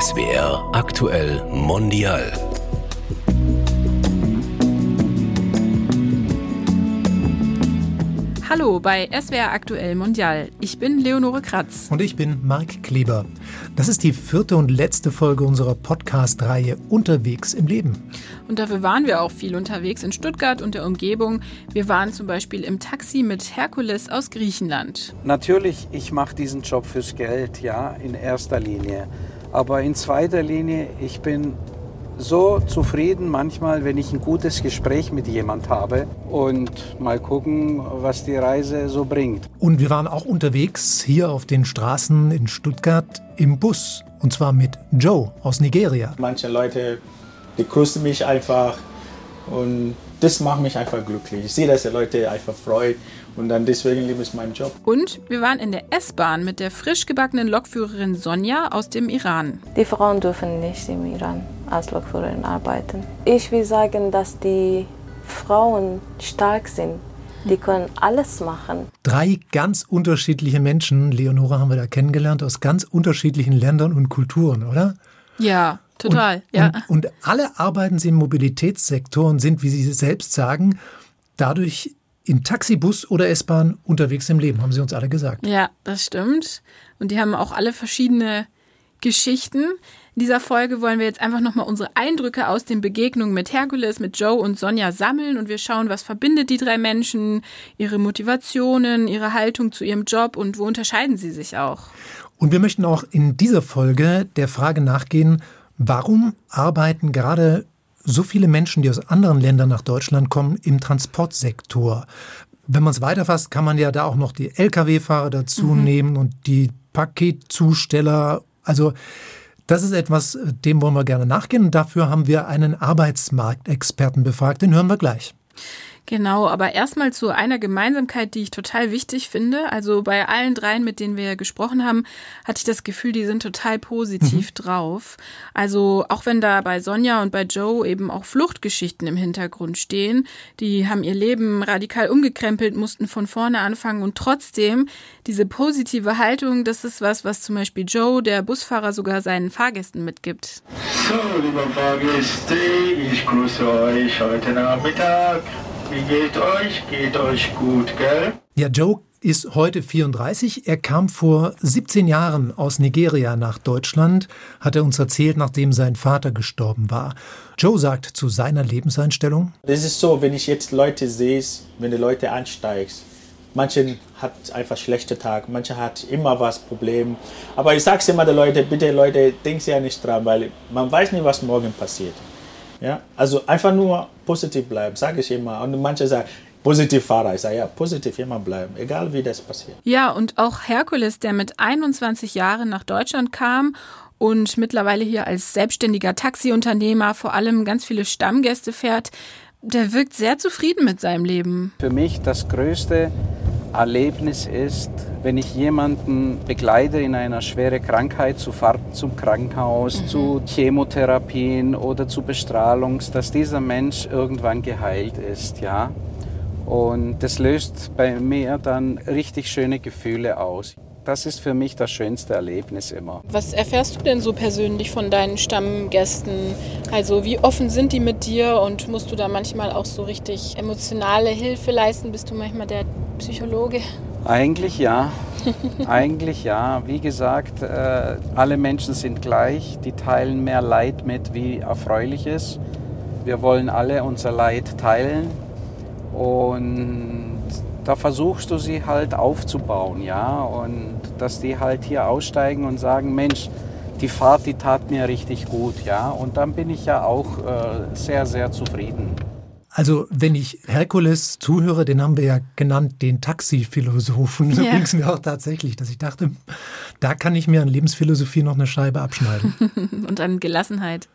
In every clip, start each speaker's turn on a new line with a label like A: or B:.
A: SWR aktuell mondial.
B: Hallo bei SWR Aktuell Mondial. Ich bin Leonore Kratz.
C: Und ich bin Marc Kleber. Das ist die vierte und letzte Folge unserer Podcast-Reihe Unterwegs im Leben.
B: Und dafür waren wir auch viel unterwegs in Stuttgart und der Umgebung. Wir waren zum Beispiel im Taxi mit Herkules aus Griechenland.
D: Natürlich, ich mache diesen Job fürs Geld, ja, in erster Linie. Aber in zweiter Linie, ich bin so zufrieden manchmal, wenn ich ein gutes Gespräch mit jemand habe und mal gucken, was die Reise so bringt.
C: Und wir waren auch unterwegs hier auf den Straßen in Stuttgart im Bus und zwar mit Joe aus Nigeria.
E: Manche Leute, die grüßen mich einfach und das macht mich einfach glücklich. Ich sehe, dass die Leute einfach freuen und dann deswegen liebe ich meinen Job.
B: Und wir waren in der S-Bahn mit der frisch gebackenen Lokführerin Sonja aus dem Iran.
F: Die Frauen dürfen nicht im Iran als Lokführerin arbeiten. Ich will sagen, dass die Frauen stark sind. Die können alles machen.
C: Drei ganz unterschiedliche Menschen, Leonora haben wir da kennengelernt, aus ganz unterschiedlichen Ländern und Kulturen, oder?
B: Ja, total.
C: Und,
B: ja.
C: und, und alle arbeiten sie im Mobilitätssektor und sind, wie Sie selbst sagen, dadurch in Taxi, Bus oder S-Bahn unterwegs im Leben, haben sie uns alle gesagt.
B: Ja, das stimmt. Und die haben auch alle verschiedene Geschichten. In dieser Folge wollen wir jetzt einfach nochmal unsere Eindrücke aus den Begegnungen mit Herkules, mit Joe und Sonja sammeln und wir schauen, was verbindet die drei Menschen, ihre Motivationen, ihre Haltung zu ihrem Job und wo unterscheiden sie sich auch.
C: Und wir möchten auch in dieser Folge der Frage nachgehen, warum arbeiten gerade so viele Menschen, die aus anderen Ländern nach Deutschland kommen, im Transportsektor? Wenn man es weiterfasst, kann man ja da auch noch die Lkw-Fahrer dazu mhm. nehmen und die Paketzusteller. Also das ist etwas, dem wollen wir gerne nachgehen. Und dafür haben wir einen Arbeitsmarktexperten befragt. Den hören wir gleich.
B: Genau, aber erstmal zu einer Gemeinsamkeit, die ich total wichtig finde. Also bei allen dreien, mit denen wir gesprochen haben, hatte ich das Gefühl, die sind total positiv mhm. drauf. Also auch wenn da bei Sonja und bei Joe eben auch Fluchtgeschichten im Hintergrund stehen, die haben ihr Leben radikal umgekrempelt, mussten von vorne anfangen und trotzdem diese positive Haltung, das ist was, was zum Beispiel Joe, der Busfahrer, sogar seinen Fahrgästen mitgibt.
G: So, liebe Fahrgäste, ich grüße euch heute Nachmittag. Wie geht euch? Geht euch gut, gell?
C: Ja, Joe ist heute 34. Er kam vor 17 Jahren aus Nigeria nach Deutschland, hat er uns erzählt, nachdem sein Vater gestorben war. Joe sagt zu seiner Lebenseinstellung:
E: Das ist so, wenn ich jetzt Leute sehe, wenn die Leute ansteigst. Manche hat einfach schlechte Tag, manche hat immer was Problem. Aber ich sage immer den Leuten, bitte Leute, denkt ja nicht dran, weil man weiß nicht, was morgen passiert. Ja? Also einfach nur positiv bleiben, sage ich immer. Und manche sagen, positiv Fahrer. Ich sage, ja, positiv immer bleiben, egal wie das passiert.
B: Ja, und auch Herkules, der mit 21 Jahren nach Deutschland kam und mittlerweile hier als selbstständiger Taxiunternehmer vor allem ganz viele Stammgäste fährt, der wirkt sehr zufrieden mit seinem Leben.
D: Für mich das Größte Erlebnis ist, wenn ich jemanden begleite in einer schweren Krankheit, zu Fahrten zum Krankenhaus, mhm. zu Chemotherapien oder zu Bestrahlung, dass dieser Mensch irgendwann geheilt ist, ja. Und das löst bei mir dann richtig schöne Gefühle aus. Das ist für mich das schönste Erlebnis immer.
B: Was erfährst du denn so persönlich von deinen Stammgästen? Also wie offen sind die mit dir und musst du da manchmal auch so richtig emotionale Hilfe leisten? Bist du manchmal der Psychologe?
D: Eigentlich ja. Eigentlich ja. Wie gesagt, äh, alle Menschen sind gleich. Die teilen mehr Leid mit wie Erfreuliches. Wir wollen alle unser Leid teilen. Und da versuchst du sie halt aufzubauen, ja. Und dass die halt hier aussteigen und sagen, Mensch, die Fahrt, die tat mir richtig gut, ja. Und dann bin ich ja auch äh, sehr, sehr zufrieden.
C: Also, wenn ich Herkules zuhöre, den haben wir ja genannt, den Taxiphilosophen. So ja. ging es mir auch tatsächlich, dass ich dachte, da kann ich mir an Lebensphilosophie noch eine Scheibe abschneiden.
B: Und an Gelassenheit.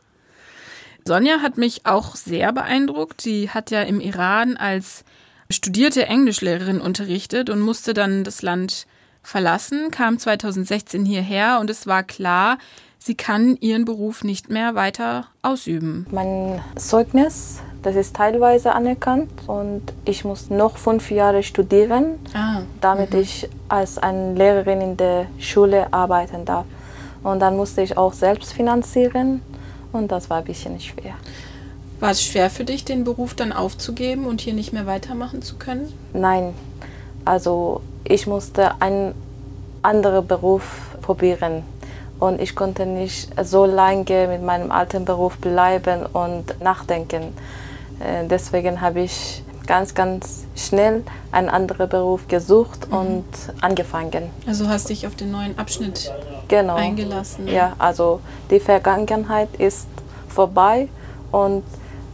B: Sonja hat mich auch sehr beeindruckt. Sie hat ja im Iran als studierte Englischlehrerin unterrichtet und musste dann das Land verlassen, kam 2016 hierher und es war klar, sie kann ihren Beruf nicht mehr weiter ausüben.
F: Mein Zeugnis, das ist teilweise anerkannt und ich muss noch fünf Jahre studieren, ah. damit mhm. ich als eine Lehrerin in der Schule arbeiten darf. Und dann musste ich auch selbst finanzieren und das war ein bisschen schwer.
B: War es schwer für dich, den Beruf dann aufzugeben und hier nicht mehr weitermachen zu können?
F: Nein, also ich musste einen anderen Beruf probieren und ich konnte nicht so lange mit meinem alten Beruf bleiben und nachdenken. Äh, deswegen habe ich ganz, ganz schnell einen anderen Beruf gesucht mhm. und angefangen.
B: Also hast dich auf den neuen Abschnitt
F: genau.
B: eingelassen.
F: Ja, also die Vergangenheit ist vorbei und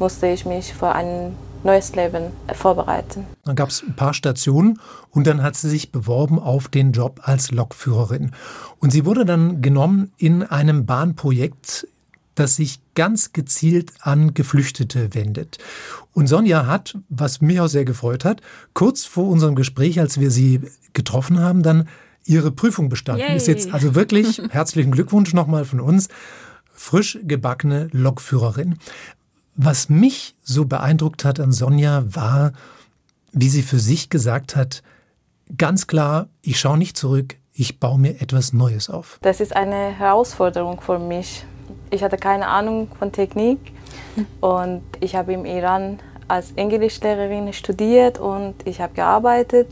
F: musste ich mich für ein neues Leben vorbereiten.
C: Dann gab es ein paar Stationen und dann hat sie sich beworben auf den Job als Lokführerin. Und sie wurde dann genommen in einem Bahnprojekt das sich ganz gezielt an Geflüchtete wendet. Und Sonja hat, was mich auch sehr gefreut hat, kurz vor unserem Gespräch, als wir sie getroffen haben, dann ihre Prüfung bestanden. Yay. Ist jetzt also wirklich herzlichen Glückwunsch nochmal von uns. Frisch gebackene Lokführerin. Was mich so beeindruckt hat an Sonja war, wie sie für sich gesagt hat, ganz klar, ich schaue nicht zurück, ich baue mir etwas Neues auf.
F: Das ist eine Herausforderung für mich, ich hatte keine Ahnung von Technik und ich habe im Iran als Englischlehrerin studiert und ich habe gearbeitet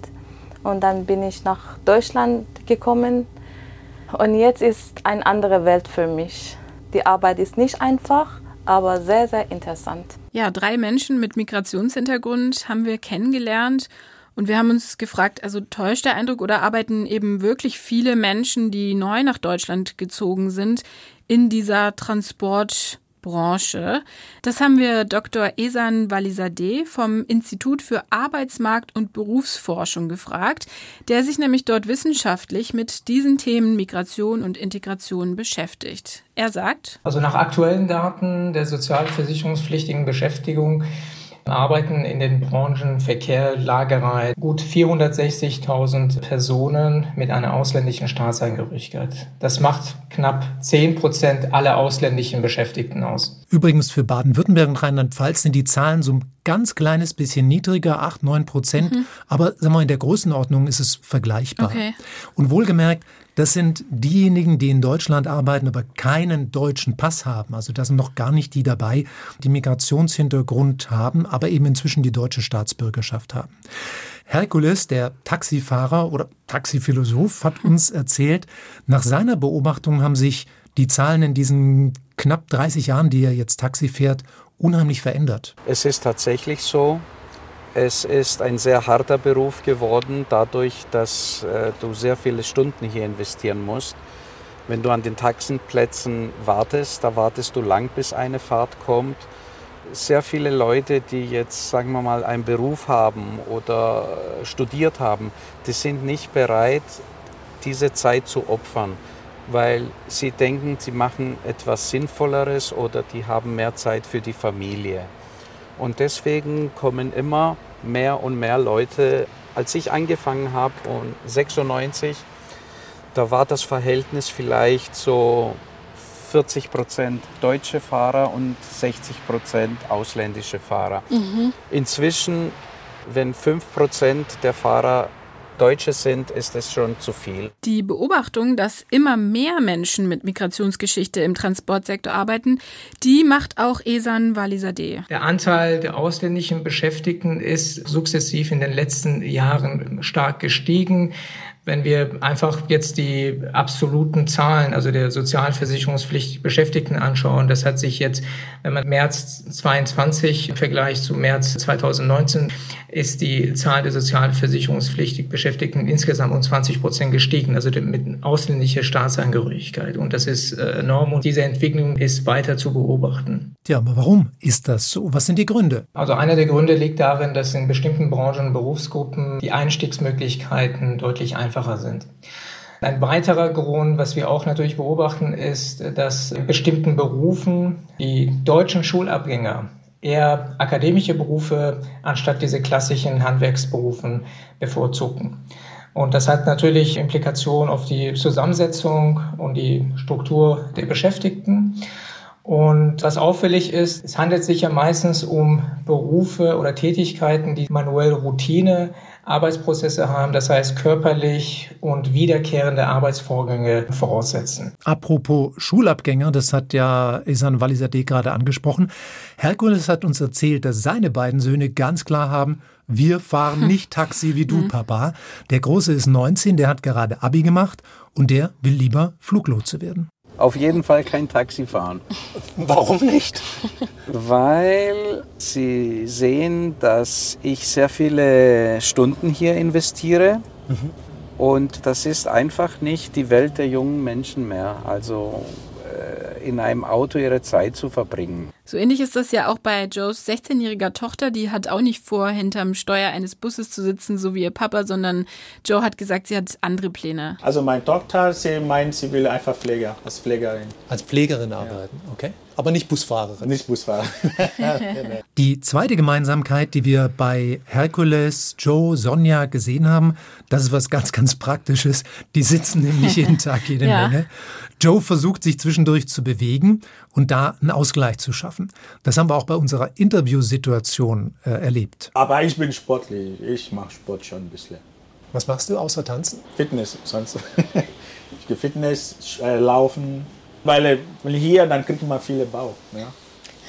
F: und dann bin ich nach Deutschland gekommen und jetzt ist eine andere Welt für mich. Die Arbeit ist nicht einfach, aber sehr, sehr interessant.
B: Ja, drei Menschen mit Migrationshintergrund haben wir kennengelernt und wir haben uns gefragt, also täuscht der Eindruck oder arbeiten eben wirklich viele Menschen, die neu nach Deutschland gezogen sind, in dieser Transportbranche. Das haben wir Dr. Esan Walizadeh vom Institut für Arbeitsmarkt und Berufsforschung gefragt, der sich nämlich dort wissenschaftlich mit diesen Themen Migration und Integration beschäftigt. Er sagt,
H: also nach aktuellen Daten der sozialversicherungspflichtigen Beschäftigung arbeiten in den Branchen Verkehr, Lagerei gut 460.000 Personen mit einer ausländischen Staatsangehörigkeit. Das macht knapp 10 Prozent aller ausländischen Beschäftigten aus.
C: Übrigens für Baden-Württemberg und Rheinland-Pfalz sind die Zahlen so ein ganz kleines bisschen niedriger, 8, 9 Prozent. Mhm. Aber sagen wir, in der Größenordnung ist es vergleichbar. Okay. Und wohlgemerkt, das sind diejenigen, die in Deutschland arbeiten, aber keinen deutschen Pass haben. Also da sind noch gar nicht die dabei, die Migrationshintergrund haben, aber eben inzwischen die deutsche Staatsbürgerschaft haben. Herkules, der Taxifahrer oder Taxiphilosoph, hat uns erzählt, nach seiner Beobachtung haben sich die Zahlen in diesen knapp 30 Jahren, die er jetzt Taxi fährt, unheimlich verändert.
D: Es ist tatsächlich so, es ist ein sehr harter Beruf geworden, dadurch, dass äh, du sehr viele Stunden hier investieren musst. Wenn du an den Taxenplätzen wartest, da wartest du lang, bis eine Fahrt kommt. Sehr viele Leute, die jetzt, sagen wir mal, einen Beruf haben oder äh, studiert haben, die sind nicht bereit, diese Zeit zu opfern, weil sie denken, sie machen etwas Sinnvolleres oder die haben mehr Zeit für die Familie. Und deswegen kommen immer mehr und mehr Leute. Als ich angefangen habe, und 96, da war das Verhältnis vielleicht so 40 Prozent deutsche Fahrer und 60 Prozent ausländische Fahrer. Mhm. Inzwischen, wenn 5 Prozent der Fahrer Deutsche sind, ist es schon zu viel.
B: Die Beobachtung, dass immer mehr Menschen mit Migrationsgeschichte im Transportsektor arbeiten, die macht auch Esan Walisadeh.
H: Der Anteil der ausländischen Beschäftigten ist sukzessiv in den letzten Jahren stark gestiegen. Wenn wir einfach jetzt die absoluten Zahlen, also der sozialversicherungspflichtig Beschäftigten anschauen, das hat sich jetzt, wenn man März 22 im Vergleich zu März 2019, ist die Zahl der sozialversicherungspflichtig Beschäftigten insgesamt um 20 Prozent gestiegen, also mit ausländischer Staatsangehörigkeit. Und das ist äh, enorm und diese Entwicklung ist weiter zu beobachten.
C: Ja, aber warum ist das so? Was sind die Gründe?
H: Also einer der Gründe liegt darin, dass in bestimmten Branchen und Berufsgruppen die Einstiegsmöglichkeiten deutlich einfacher sind. Ein weiterer Grund, was wir auch natürlich beobachten, ist, dass in bestimmten Berufen die deutschen Schulabgänger eher akademische Berufe anstatt diese klassischen Handwerksberufen bevorzugen. Und das hat natürlich Implikationen auf die Zusammensetzung und die Struktur der Beschäftigten. Und was auffällig ist, es handelt sich ja meistens um Berufe oder Tätigkeiten, die manuell Routine Arbeitsprozesse haben, das heißt körperlich und wiederkehrende Arbeitsvorgänge voraussetzen.
C: Apropos Schulabgänger, das hat ja Isan Walizadeh gerade angesprochen. Herkules hat uns erzählt, dass seine beiden Söhne ganz klar haben, wir fahren nicht Taxi wie du, mhm. Papa. Der Große ist 19, der hat gerade Abi gemacht und der will lieber Fluglotse werden.
D: Auf jeden Fall kein Taxi fahren.
C: Warum nicht?
D: Weil Sie sehen, dass ich sehr viele Stunden hier investiere. Mhm. Und das ist einfach nicht die Welt der jungen Menschen mehr. Also in einem Auto ihre Zeit zu verbringen.
B: So ähnlich ist das ja auch bei Joes 16-jähriger Tochter. Die hat auch nicht vor, hinterm Steuer eines Busses zu sitzen, so wie ihr Papa, sondern Joe hat gesagt, sie hat andere Pläne.
E: Also meine Tochter, sie meint, sie will einfach Pfleger, als Pflegerin.
C: Als Pflegerin arbeiten, ja. okay. Aber nicht Busfahrerin.
E: Nicht Busfahrerin.
C: die zweite Gemeinsamkeit, die wir bei Herkules, Joe, Sonja gesehen haben, das ist was ganz, ganz Praktisches. Die sitzen nämlich jeden Tag jede ja. Menge. Joe versucht sich zwischendurch zu bewegen und da einen Ausgleich zu schaffen. Das haben wir auch bei unserer Interviewsituation äh, erlebt.
E: Aber ich bin sportlich. Ich mache Sport schon ein bisschen.
C: Was machst du außer tanzen?
E: Fitness, sonst. ich gehe Fitness, äh, laufen. Weil, äh, weil hier, dann kriegt man viele Bau. Ja?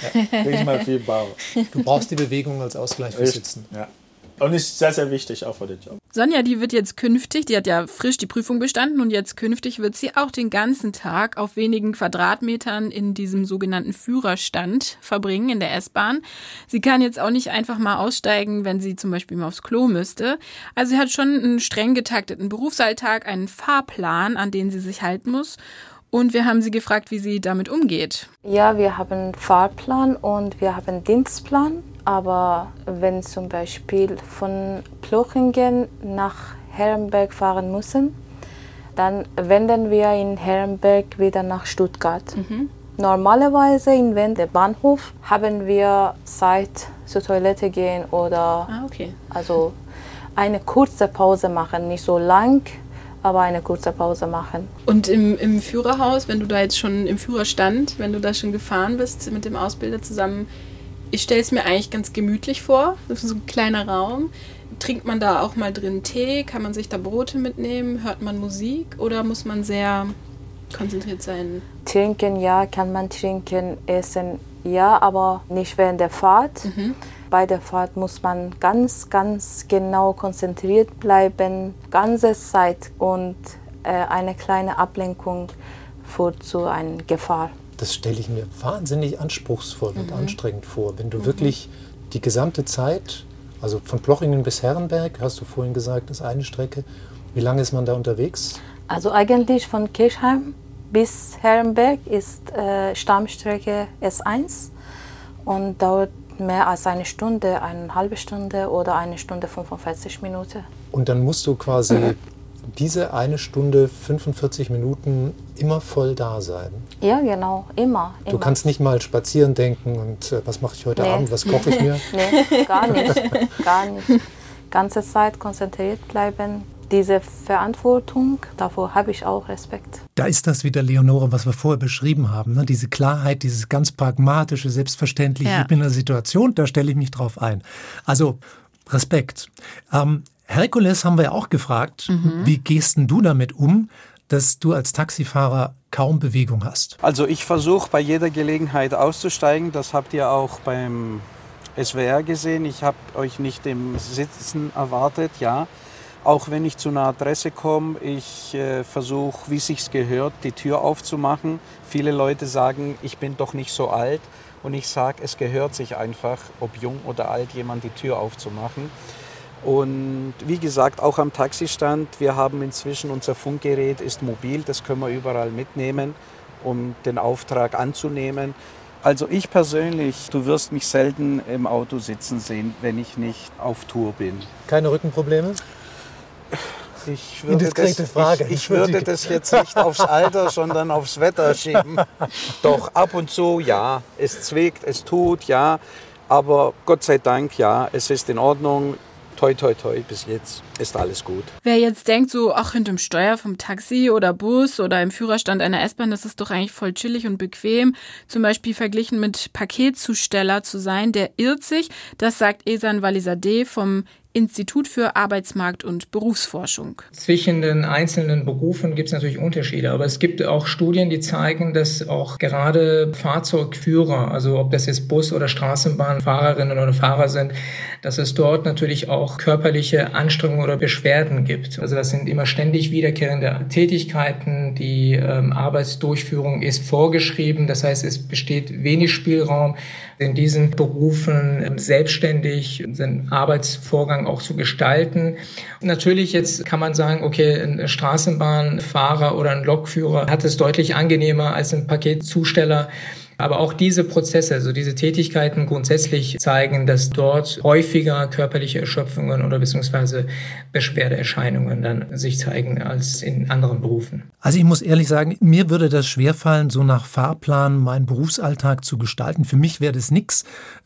E: Ja, kriegt man viel Bau.
C: Du brauchst die Bewegung als Ausgleich für Sitzen.
E: Ja. Und ist sehr, sehr wichtig auch für den Job.
B: Sonja, die wird jetzt künftig, die hat ja frisch die Prüfung bestanden und jetzt künftig wird sie auch den ganzen Tag auf wenigen Quadratmetern in diesem sogenannten Führerstand verbringen in der S-Bahn. Sie kann jetzt auch nicht einfach mal aussteigen, wenn sie zum Beispiel mal aufs Klo müsste. Also sie hat schon einen streng getakteten Berufsalltag, einen Fahrplan, an den sie sich halten muss. Und wir haben sie gefragt, wie sie damit umgeht.
F: Ja, wir haben Fahrplan und wir haben Dienstplan. Aber wenn zum Beispiel von Plochingen nach Herrenberg fahren müssen, dann wenden wir in Herrenberg wieder nach Stuttgart. Mhm. Normalerweise in Wende Bahnhof haben wir Zeit zur Toilette gehen oder
B: ah, okay.
F: also eine kurze Pause machen, nicht so lang, aber eine kurze Pause machen.
B: Und im, im Führerhaus, wenn du da jetzt schon im Führerstand, wenn du da schon gefahren bist mit dem Ausbilder zusammen, ich stelle es mir eigentlich ganz gemütlich vor. Das ist so ein kleiner Raum. Trinkt man da auch mal drin Tee? Kann man sich da Brote mitnehmen? Hört man Musik? Oder muss man sehr konzentriert sein?
F: Trinken ja, kann man trinken, essen ja, aber nicht während der Fahrt. Mhm. Bei der Fahrt muss man ganz, ganz genau konzentriert bleiben, ganze Zeit und äh, eine kleine Ablenkung führt zu einer Gefahr
C: das stelle ich mir wahnsinnig anspruchsvoll und mhm. anstrengend vor. Wenn du mhm. wirklich die gesamte Zeit, also von Plochingen bis Herrenberg, hast du vorhin gesagt, ist eine Strecke. Wie lange ist man da unterwegs?
F: Also eigentlich von Kirchheim bis Herrenberg ist äh, Stammstrecke S1 und dauert mehr als eine Stunde, eine halbe Stunde oder eine Stunde 45 Minuten.
C: Und dann musst du quasi diese eine Stunde 45 Minuten immer voll da sein.
F: Ja, genau, immer.
C: Du immer. kannst nicht mal spazieren denken und äh, was mache ich heute nee. Abend, was koche ich mir?
F: nee, gar nicht, gar nicht. Ganze Zeit konzentriert bleiben. Diese Verantwortung, davor habe ich auch Respekt.
C: Da ist das wieder, Leonore, was wir vorher beschrieben haben. Ne? Diese Klarheit, dieses ganz pragmatische, selbstverständliche. Ja. Ich bin in einer Situation, da stelle ich mich drauf ein. Also Respekt. Ähm, Herkules haben wir ja auch gefragt, mhm. wie gehst denn du damit um, dass du als Taxifahrer kaum Bewegung hast?
D: Also ich versuche bei jeder Gelegenheit auszusteigen. Das habt ihr auch beim SWR gesehen. Ich habe euch nicht im Sitzen erwartet, ja. Auch wenn ich zu einer Adresse komme, ich äh, versuche, wie sich's gehört, die Tür aufzumachen. Viele Leute sagen, ich bin doch nicht so alt. Und ich sage, es gehört sich einfach, ob jung oder alt, jemand die Tür aufzumachen. Und wie gesagt, auch am Taxistand, wir haben inzwischen unser Funkgerät ist mobil, das können wir überall mitnehmen, um den Auftrag anzunehmen. Also ich persönlich, du wirst mich selten im Auto sitzen sehen, wenn ich nicht auf Tour bin.
C: Keine Rückenprobleme?
D: Ich würde, das, Frage. Ich, ich würde das jetzt nicht aufs Alter, sondern aufs Wetter schieben. Doch ab und zu, ja, es zwickt, es tut, ja. Aber Gott sei Dank, ja, es ist in Ordnung toi, toi, toi, bis jetzt ist alles gut.
B: Wer jetzt denkt, so, ach, hinterm Steuer vom Taxi oder Bus oder im Führerstand einer S-Bahn, das ist doch eigentlich voll chillig und bequem, zum Beispiel verglichen mit Paketzusteller zu sein, der irrt sich. Das sagt Esan Walizadeh vom Institut für Arbeitsmarkt und Berufsforschung.
H: Zwischen den einzelnen Berufen gibt es natürlich Unterschiede, aber es gibt auch Studien, die zeigen, dass auch gerade Fahrzeugführer, also ob das jetzt Bus- oder Straßenbahnfahrerinnen oder Fahrer sind, dass es dort natürlich auch körperliche Anstrengungen oder Beschwerden gibt. Also das sind immer ständig wiederkehrende Tätigkeiten. Die ähm, Arbeitsdurchführung ist vorgeschrieben, das heißt, es besteht wenig Spielraum in diesen Berufen selbstständig den Arbeitsvorgang auch zu gestalten. Und natürlich jetzt kann man sagen, okay, ein Straßenbahnfahrer oder ein Lokführer hat es deutlich angenehmer als ein Paketzusteller. Aber auch diese Prozesse, also diese Tätigkeiten grundsätzlich zeigen, dass dort häufiger körperliche Erschöpfungen oder beziehungsweise Beschwerdeerscheinungen dann sich zeigen als in anderen Berufen.
C: Also ich muss ehrlich sagen, mir würde das schwerfallen, so nach Fahrplan meinen Berufsalltag zu gestalten. Für mich wäre das nichts,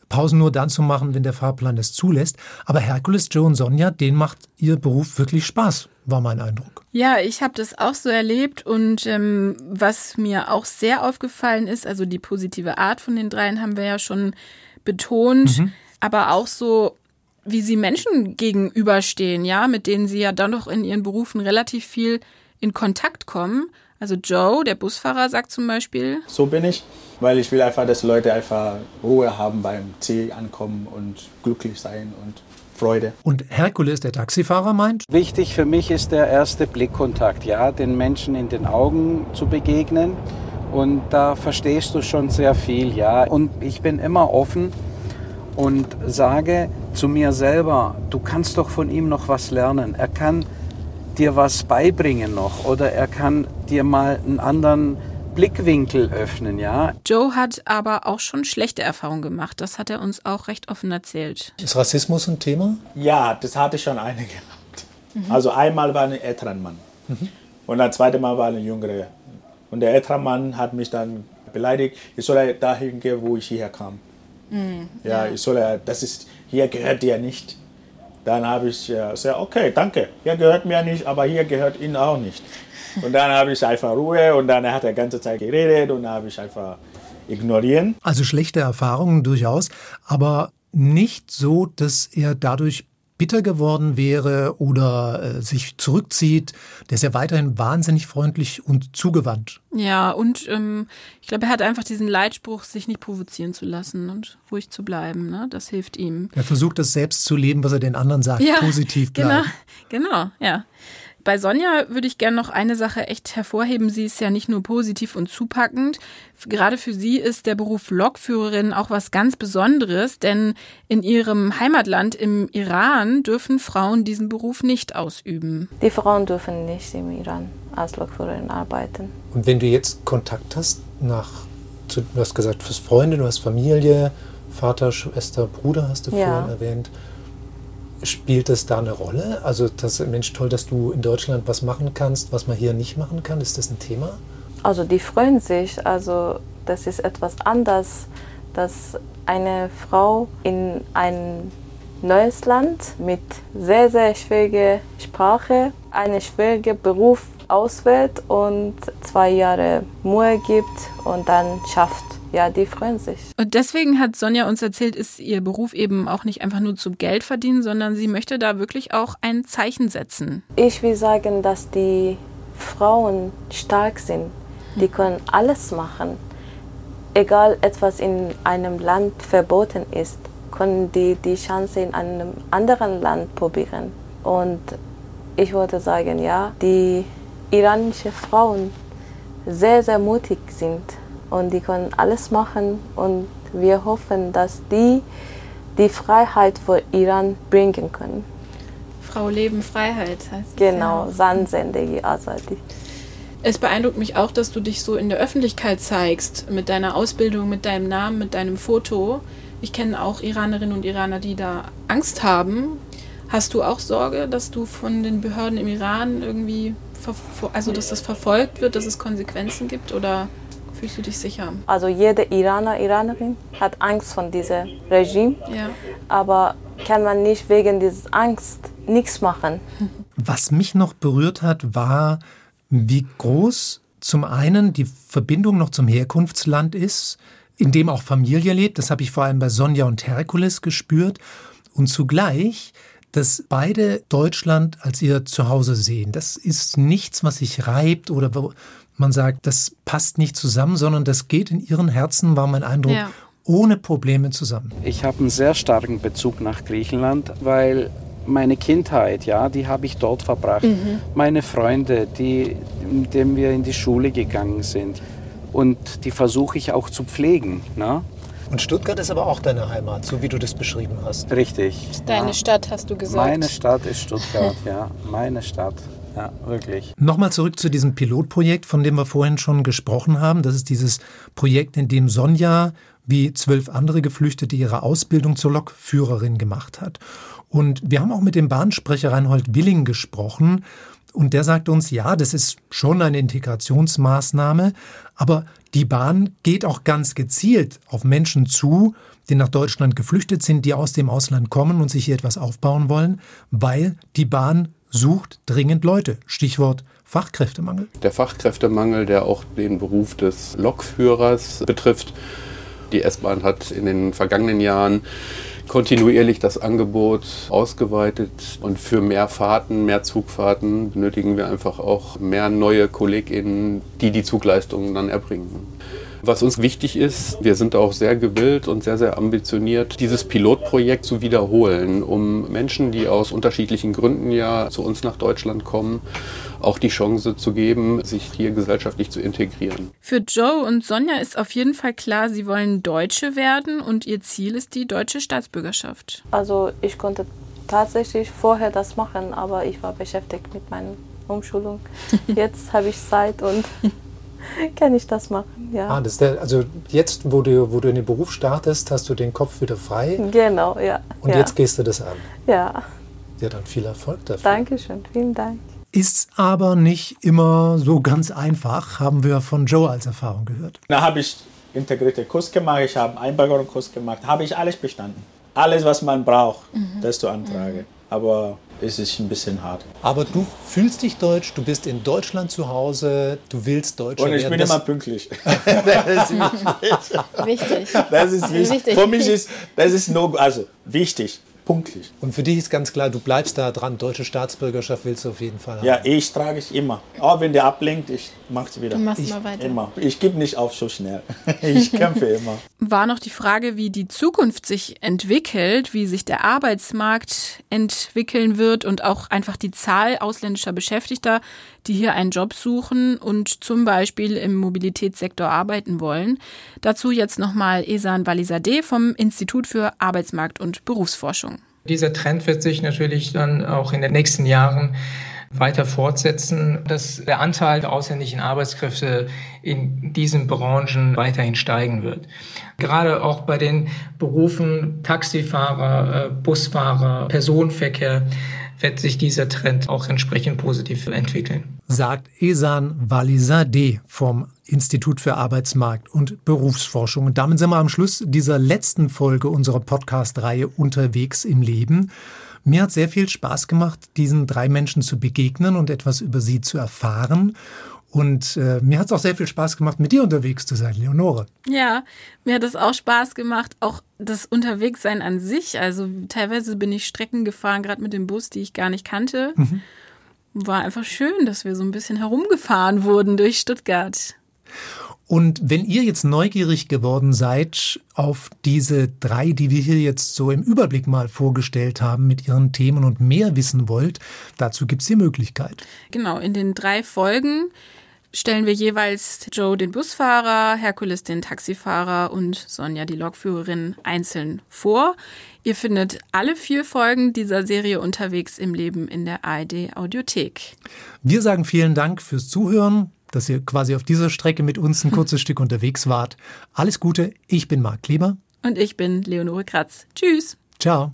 C: Pausen nur dann zu machen, wenn der Fahrplan es zulässt. Aber Herkules, Joe und Sonja, denen macht ihr Beruf wirklich Spaß, war mein Eindruck.
B: Ja, ich habe das auch so erlebt und ähm, was mir auch sehr aufgefallen ist, also die positive Art von den dreien haben wir ja schon betont, mhm. aber auch so, wie sie Menschen gegenüberstehen, ja, mit denen sie ja dann doch in ihren Berufen relativ viel in Kontakt kommen. Also Joe, der Busfahrer, sagt zum Beispiel.
E: So bin ich, weil ich will einfach, dass Leute einfach Ruhe haben beim Ziel ankommen und glücklich sein und Freude.
C: Und Herkules, der Taxifahrer, meint?
D: Wichtig für mich ist der erste Blickkontakt, ja, den Menschen in den Augen zu begegnen. Und da verstehst du schon sehr viel, ja. Und ich bin immer offen und sage zu mir selber, du kannst doch von ihm noch was lernen. Er kann dir was beibringen noch oder er kann dir mal einen anderen Blickwinkel öffnen, ja.
B: Joe hat aber auch schon schlechte Erfahrungen gemacht. Das hat er uns auch recht offen erzählt.
C: Ist Rassismus ein Thema?
E: Ja, das hatte ich schon eine gehabt. Mhm. Also einmal war ein älterer Mann mhm. und das zweite Mal war ein jüngerer. Und der ältere Mann hat mich dann beleidigt, ich soll dahin gehen, wo ich hierher kam. Mhm. Ja, ich soll, das ist, hier gehört dir nicht. Dann habe ich gesagt, okay, danke, hier gehört mir nicht, aber hier gehört Ihnen auch nicht. Und dann habe ich einfach Ruhe und dann hat er die ganze Zeit geredet und dann habe ich einfach ignorieren.
C: Also schlechte Erfahrungen durchaus, aber nicht so, dass er dadurch bitter geworden wäre oder äh, sich zurückzieht. Der ist ja weiterhin wahnsinnig freundlich und zugewandt.
B: Ja, und ähm, ich glaube, er hat einfach diesen Leitspruch, sich nicht provozieren zu lassen und ruhig zu bleiben. Ne? Das hilft ihm.
C: Er versucht das selbst zu leben, was er den anderen sagt, ja, positiv bleiben.
B: Genau, genau, ja. Bei Sonja würde ich gerne noch eine Sache echt hervorheben. Sie ist ja nicht nur positiv und zupackend. Gerade für sie ist der Beruf Lokführerin auch was ganz Besonderes, denn in ihrem Heimatland im Iran dürfen Frauen diesen Beruf nicht ausüben.
F: Die Frauen dürfen nicht im Iran als Lokführerin arbeiten.
C: Und wenn du jetzt Kontakt hast nach, du hast gesagt, fürs Freunde, du hast Familie, Vater, Schwester, Bruder hast du ja. vorhin erwähnt. Spielt das da eine Rolle? Also, das, Mensch, toll, dass du in Deutschland was machen kannst, was man hier nicht machen kann. Ist das ein Thema?
F: Also, die freuen sich. Also, das ist etwas anders, dass eine Frau in ein neues Land mit sehr, sehr schwieriger Sprache, einen schwierigen Beruf auswählt und zwei Jahre Mühe gibt und dann schafft ja, die freuen sich.
B: Und deswegen hat Sonja uns erzählt, ist ihr Beruf eben auch nicht einfach nur zum Geld verdienen, sondern sie möchte da wirklich auch ein Zeichen setzen.
F: Ich will sagen, dass die Frauen stark sind. Die können alles machen. Egal etwas in einem Land verboten ist, können die die Chance in einem anderen Land probieren. Und ich würde sagen, ja, die iranischen Frauen sehr, sehr mutig sind und die können alles machen und wir hoffen, dass die die Freiheit für Iran bringen können.
B: Frau Leben Freiheit heißt
F: Genau, Sansendegi Azadi.
B: Es beeindruckt mich auch, dass du dich so in der Öffentlichkeit zeigst, mit deiner Ausbildung, mit deinem Namen, mit deinem Foto. Ich kenne auch Iranerinnen und Iraner, die da Angst haben. Hast du auch Sorge, dass du von den Behörden im Iran irgendwie, also dass das verfolgt wird, dass es Konsequenzen gibt oder Fühlst du dich sicher?
F: Also jede Iraner, Iranerin hat Angst vor diesem Regime. Ja. Aber kann man nicht wegen dieser Angst nichts machen.
C: Was mich noch berührt hat, war, wie groß zum einen die Verbindung noch zum Herkunftsland ist, in dem auch Familie lebt. Das habe ich vor allem bei Sonja und Herkules gespürt. Und zugleich dass beide Deutschland als ihr Zuhause sehen. Das ist nichts, was sich reibt oder wo man sagt, das passt nicht zusammen, sondern das geht in ihren Herzen, war mein Eindruck, ja. ohne Probleme zusammen.
D: Ich habe einen sehr starken Bezug nach Griechenland, weil meine Kindheit, ja, die habe ich dort verbracht. Mhm. Meine Freunde, die, mit denen wir in die Schule gegangen sind. Und die versuche ich auch zu pflegen. Ne?
C: Und Stuttgart ist aber auch deine Heimat, so wie du das beschrieben hast.
D: Richtig.
B: Deine ja. Stadt, hast du gesagt.
D: Meine Stadt ist Stuttgart, ja. Meine Stadt. Ja, wirklich.
C: Nochmal zurück zu diesem Pilotprojekt, von dem wir vorhin schon gesprochen haben. Das ist dieses Projekt, in dem Sonja wie zwölf andere Geflüchtete ihre Ausbildung zur Lokführerin gemacht hat. Und wir haben auch mit dem Bahnsprecher Reinhold Willing gesprochen. Und der sagt uns, ja, das ist schon eine Integrationsmaßnahme, aber die Bahn geht auch ganz gezielt auf Menschen zu, die nach Deutschland geflüchtet sind, die aus dem Ausland kommen und sich hier etwas aufbauen wollen, weil die Bahn sucht dringend Leute. Stichwort Fachkräftemangel.
I: Der Fachkräftemangel, der auch den Beruf des Lokführers betrifft. Die S-Bahn hat in den vergangenen Jahren kontinuierlich das Angebot ausgeweitet und für mehr Fahrten, mehr Zugfahrten benötigen wir einfach auch mehr neue KollegInnen, die die Zugleistungen dann erbringen. Was uns wichtig ist, wir sind auch sehr gewillt und sehr, sehr ambitioniert, dieses Pilotprojekt zu wiederholen, um Menschen, die aus unterschiedlichen Gründen ja zu uns nach Deutschland kommen, auch die Chance zu geben, sich hier gesellschaftlich zu integrieren.
B: Für Joe und Sonja ist auf jeden Fall klar, sie wollen Deutsche werden und ihr Ziel ist die deutsche Staatsbürgerschaft.
F: Also ich konnte tatsächlich vorher das machen, aber ich war beschäftigt mit meiner Umschulung. Jetzt habe ich Zeit und kann ich das machen, ja.
C: Ah, das der, also jetzt, wo du, wo du in den Beruf startest, hast du den Kopf wieder frei.
F: Genau, ja.
C: Und
F: ja.
C: jetzt gehst du das an.
F: Ja.
C: Ja, dann viel Erfolg dafür.
F: Dankeschön, vielen Dank.
C: Ist aber nicht immer so ganz einfach, haben wir von Joe als Erfahrung gehört.
E: Da habe ich integrierte Kurs gemacht, ich habe einen Einbürgerungskurs gemacht, habe ich alles bestanden. Alles, was man braucht, mhm. das du antrage. Mhm. Aber es ist ein bisschen hart.
C: Aber du fühlst dich deutsch, du bist in Deutschland zu Hause, du willst Deutsch
E: Und ich werden. bin das immer pünktlich.
B: das ist wichtig.
E: Das ist wichtig. Für mich ist das ist no, also wichtig pünktlich.
C: Und für dich ist ganz klar, du bleibst da dran. Deutsche Staatsbürgerschaft willst du auf jeden Fall haben.
E: Ja, ich trage ich immer. Auch wenn der ablenkt, ich mache es wieder.
B: Du machst
E: ich,
B: immer weiter.
E: Immer. Ich gebe nicht auf so schnell. ich kämpfe immer.
B: War noch die Frage, wie die Zukunft sich entwickelt, wie sich der Arbeitsmarkt entwickeln wird und auch einfach die Zahl ausländischer Beschäftigter, die hier einen Job suchen und zum Beispiel im Mobilitätssektor arbeiten wollen. Dazu jetzt nochmal Esan Walisade vom Institut für Arbeitsmarkt und Berufsforschung.
H: Dieser Trend wird sich natürlich dann auch in den nächsten Jahren weiter fortsetzen, dass der Anteil der ausländischen Arbeitskräfte in diesen Branchen weiterhin steigen wird. Gerade auch bei den Berufen Taxifahrer, äh, Busfahrer, Personenverkehr wird sich dieser Trend auch entsprechend positiv entwickeln.
C: Sagt Esan Walizadeh vom Institut für Arbeitsmarkt und Berufsforschung. Und damit sind wir am Schluss dieser letzten Folge unserer Podcast-Reihe Unterwegs im Leben. Mir hat sehr viel Spaß gemacht, diesen drei Menschen zu begegnen und etwas über sie zu erfahren. Und äh, mir hat es auch sehr viel Spaß gemacht, mit dir unterwegs zu sein, Leonore.
B: Ja, mir hat es auch Spaß gemacht, auch das Unterwegssein an sich. Also teilweise bin ich Strecken gefahren, gerade mit dem Bus, die ich gar nicht kannte. Mhm. War einfach schön, dass wir so ein bisschen herumgefahren wurden durch Stuttgart.
C: Und wenn ihr jetzt neugierig geworden seid auf diese drei, die wir hier jetzt so im Überblick mal vorgestellt haben mit ihren Themen und mehr wissen wollt, dazu gibt es die Möglichkeit.
B: Genau, in den drei Folgen stellen wir jeweils Joe den Busfahrer, Herkules den Taxifahrer und Sonja die Lokführerin einzeln vor. Ihr findet alle vier Folgen dieser Serie unterwegs im Leben in der ARD Audiothek.
C: Wir sagen vielen Dank fürs Zuhören dass ihr quasi auf dieser Strecke mit uns ein kurzes Stück unterwegs wart. Alles Gute, ich bin Marc Kleber.
B: Und ich bin Leonore Kratz. Tschüss.
C: Ciao.